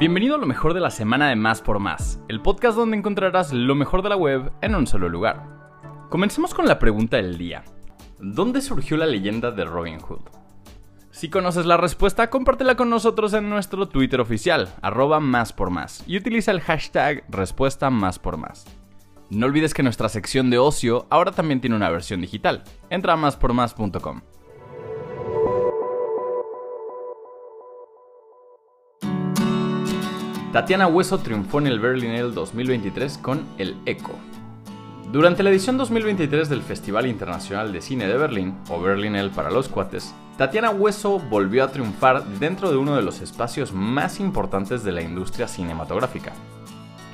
Bienvenido a lo mejor de la semana de Más por Más, el podcast donde encontrarás lo mejor de la web en un solo lugar. Comencemos con la pregunta del día. ¿Dónde surgió la leyenda de Robin Hood? Si conoces la respuesta, compártela con nosotros en nuestro Twitter oficial, arroba más por más, y utiliza el hashtag respuesta más por más. No olvides que nuestra sección de ocio ahora también tiene una versión digital. Entra a máspormás.com. Tatiana Hueso triunfó en el Berlinale 2023 con El Eco. Durante la edición 2023 del Festival Internacional de Cine de Berlín, o Berlinale para los cuates, Tatiana Hueso volvió a triunfar dentro de uno de los espacios más importantes de la industria cinematográfica.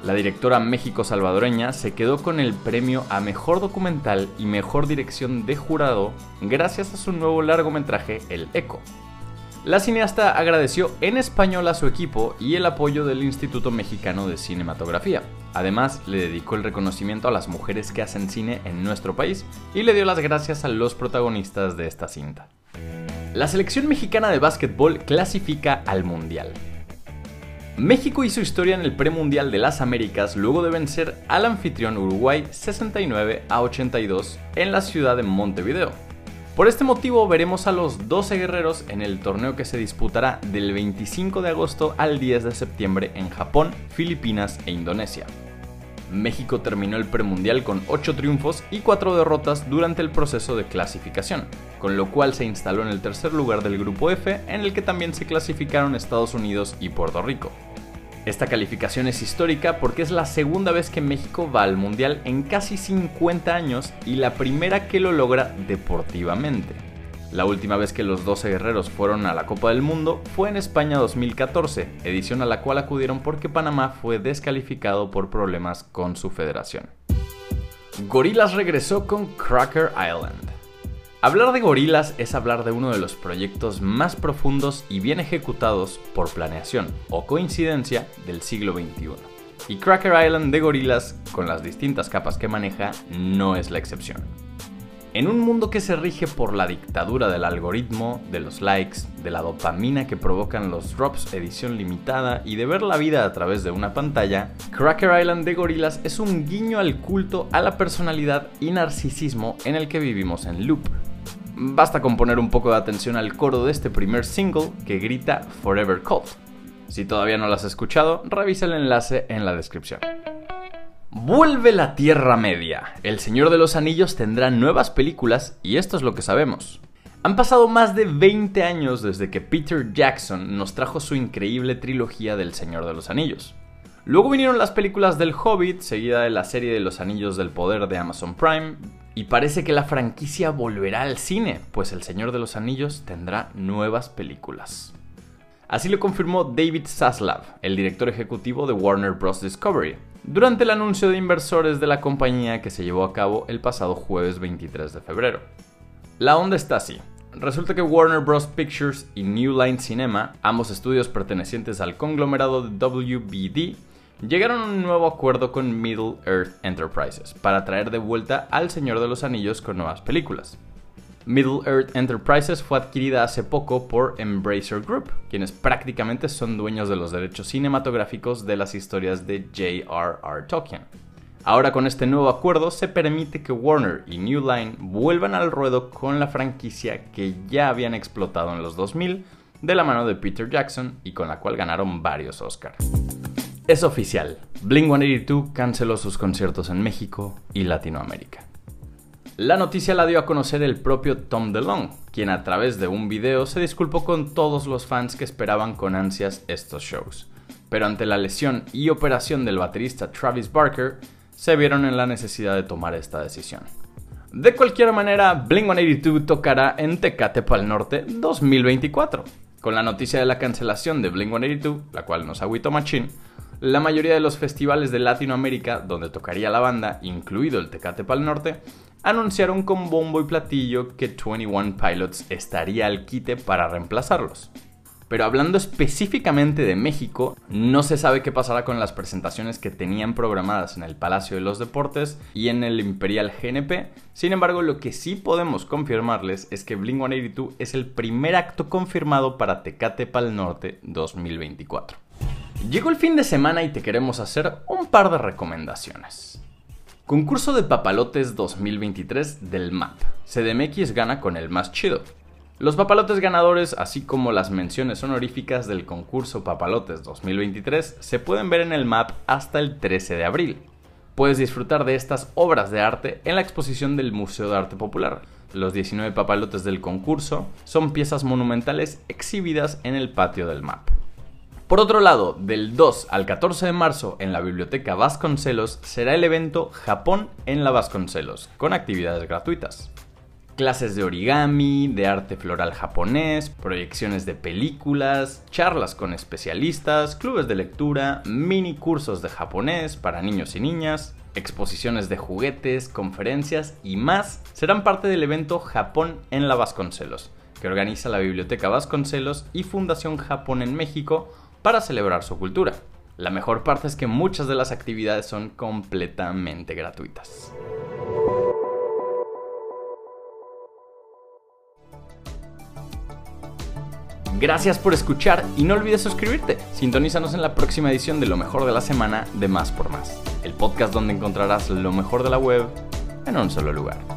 La directora México-salvadoreña se quedó con el premio a Mejor Documental y Mejor Dirección de Jurado gracias a su nuevo largometraje El Eco, la cineasta agradeció en español a su equipo y el apoyo del Instituto Mexicano de Cinematografía. Además, le dedicó el reconocimiento a las mujeres que hacen cine en nuestro país y le dio las gracias a los protagonistas de esta cinta. La selección mexicana de básquetbol clasifica al Mundial. México hizo historia en el premundial de las Américas luego de vencer al anfitrión Uruguay 69 a 82 en la ciudad de Montevideo. Por este motivo veremos a los 12 guerreros en el torneo que se disputará del 25 de agosto al 10 de septiembre en Japón, Filipinas e Indonesia. México terminó el premundial con 8 triunfos y 4 derrotas durante el proceso de clasificación, con lo cual se instaló en el tercer lugar del grupo F en el que también se clasificaron Estados Unidos y Puerto Rico. Esta calificación es histórica porque es la segunda vez que México va al Mundial en casi 50 años y la primera que lo logra deportivamente. La última vez que los 12 guerreros fueron a la Copa del Mundo fue en España 2014, edición a la cual acudieron porque Panamá fue descalificado por problemas con su federación. Gorilas regresó con Cracker Island. Hablar de gorilas es hablar de uno de los proyectos más profundos y bien ejecutados por planeación o coincidencia del siglo XXI. Y Cracker Island de gorilas, con las distintas capas que maneja, no es la excepción. En un mundo que se rige por la dictadura del algoritmo, de los likes, de la dopamina que provocan los drops edición limitada y de ver la vida a través de una pantalla, Cracker Island de Gorilas es un guiño al culto a la personalidad y narcisismo en el que vivimos en loop. Basta con poner un poco de atención al coro de este primer single que grita Forever Cult. Si todavía no lo has escuchado, revisa el enlace en la descripción. Vuelve la Tierra Media. El Señor de los Anillos tendrá nuevas películas y esto es lo que sabemos. Han pasado más de 20 años desde que Peter Jackson nos trajo su increíble trilogía del Señor de los Anillos. Luego vinieron las películas del Hobbit, seguida de la serie de los Anillos del Poder de Amazon Prime, y parece que la franquicia volverá al cine, pues El Señor de los Anillos tendrá nuevas películas. Así lo confirmó David Zaslav, el director ejecutivo de Warner Bros. Discovery, durante el anuncio de inversores de la compañía que se llevó a cabo el pasado jueves 23 de febrero. La onda está así. Resulta que Warner Bros. Pictures y New Line Cinema, ambos estudios pertenecientes al conglomerado de WBD, llegaron a un nuevo acuerdo con Middle Earth Enterprises para traer de vuelta al Señor de los Anillos con nuevas películas. Middle Earth Enterprises fue adquirida hace poco por Embracer Group, quienes prácticamente son dueños de los derechos cinematográficos de las historias de J.R.R. Tolkien. Ahora con este nuevo acuerdo se permite que Warner y New Line vuelvan al ruedo con la franquicia que ya habían explotado en los 2000 de la mano de Peter Jackson y con la cual ganaron varios Oscars. Es oficial, Blink-182 canceló sus conciertos en México y Latinoamérica. La noticia la dio a conocer el propio Tom DeLonge, quien a través de un video se disculpó con todos los fans que esperaban con ansias estos shows. Pero ante la lesión y operación del baterista Travis Barker, se vieron en la necesidad de tomar esta decisión. De cualquier manera, Blink-182 tocará en Tecate Pal Norte 2024. Con la noticia de la cancelación de Blink-182, la cual nos agüitó machín, la mayoría de los festivales de Latinoamérica donde tocaría la banda, incluido el Tecate Pal Norte, anunciaron con bombo y platillo que 21 Pilots estaría al quite para reemplazarlos. Pero hablando específicamente de México, no se sabe qué pasará con las presentaciones que tenían programadas en el Palacio de los Deportes y en el Imperial GNP. Sin embargo, lo que sí podemos confirmarles es que Blink-182 es el primer acto confirmado para Tecate Pal Norte 2024. Llegó el fin de semana y te queremos hacer un par de recomendaciones. Concurso de papalotes 2023 del MAP. CDMX gana con el más chido. Los papalotes ganadores, así como las menciones honoríficas del concurso Papalotes 2023, se pueden ver en el MAP hasta el 13 de abril. Puedes disfrutar de estas obras de arte en la exposición del Museo de Arte Popular. Los 19 papalotes del concurso son piezas monumentales exhibidas en el patio del MAP. Por otro lado, del 2 al 14 de marzo en la Biblioteca Vasconcelos será el evento Japón en la Vasconcelos, con actividades gratuitas. Clases de origami, de arte floral japonés, proyecciones de películas, charlas con especialistas, clubes de lectura, mini cursos de japonés para niños y niñas, exposiciones de juguetes, conferencias y más serán parte del evento Japón en la Vasconcelos, que organiza la Biblioteca Vasconcelos y Fundación Japón en México para celebrar su cultura. La mejor parte es que muchas de las actividades son completamente gratuitas. Gracias por escuchar y no olvides suscribirte. Sintonízanos en la próxima edición de Lo mejor de la semana de Más por Más, el podcast donde encontrarás lo mejor de la web en un solo lugar.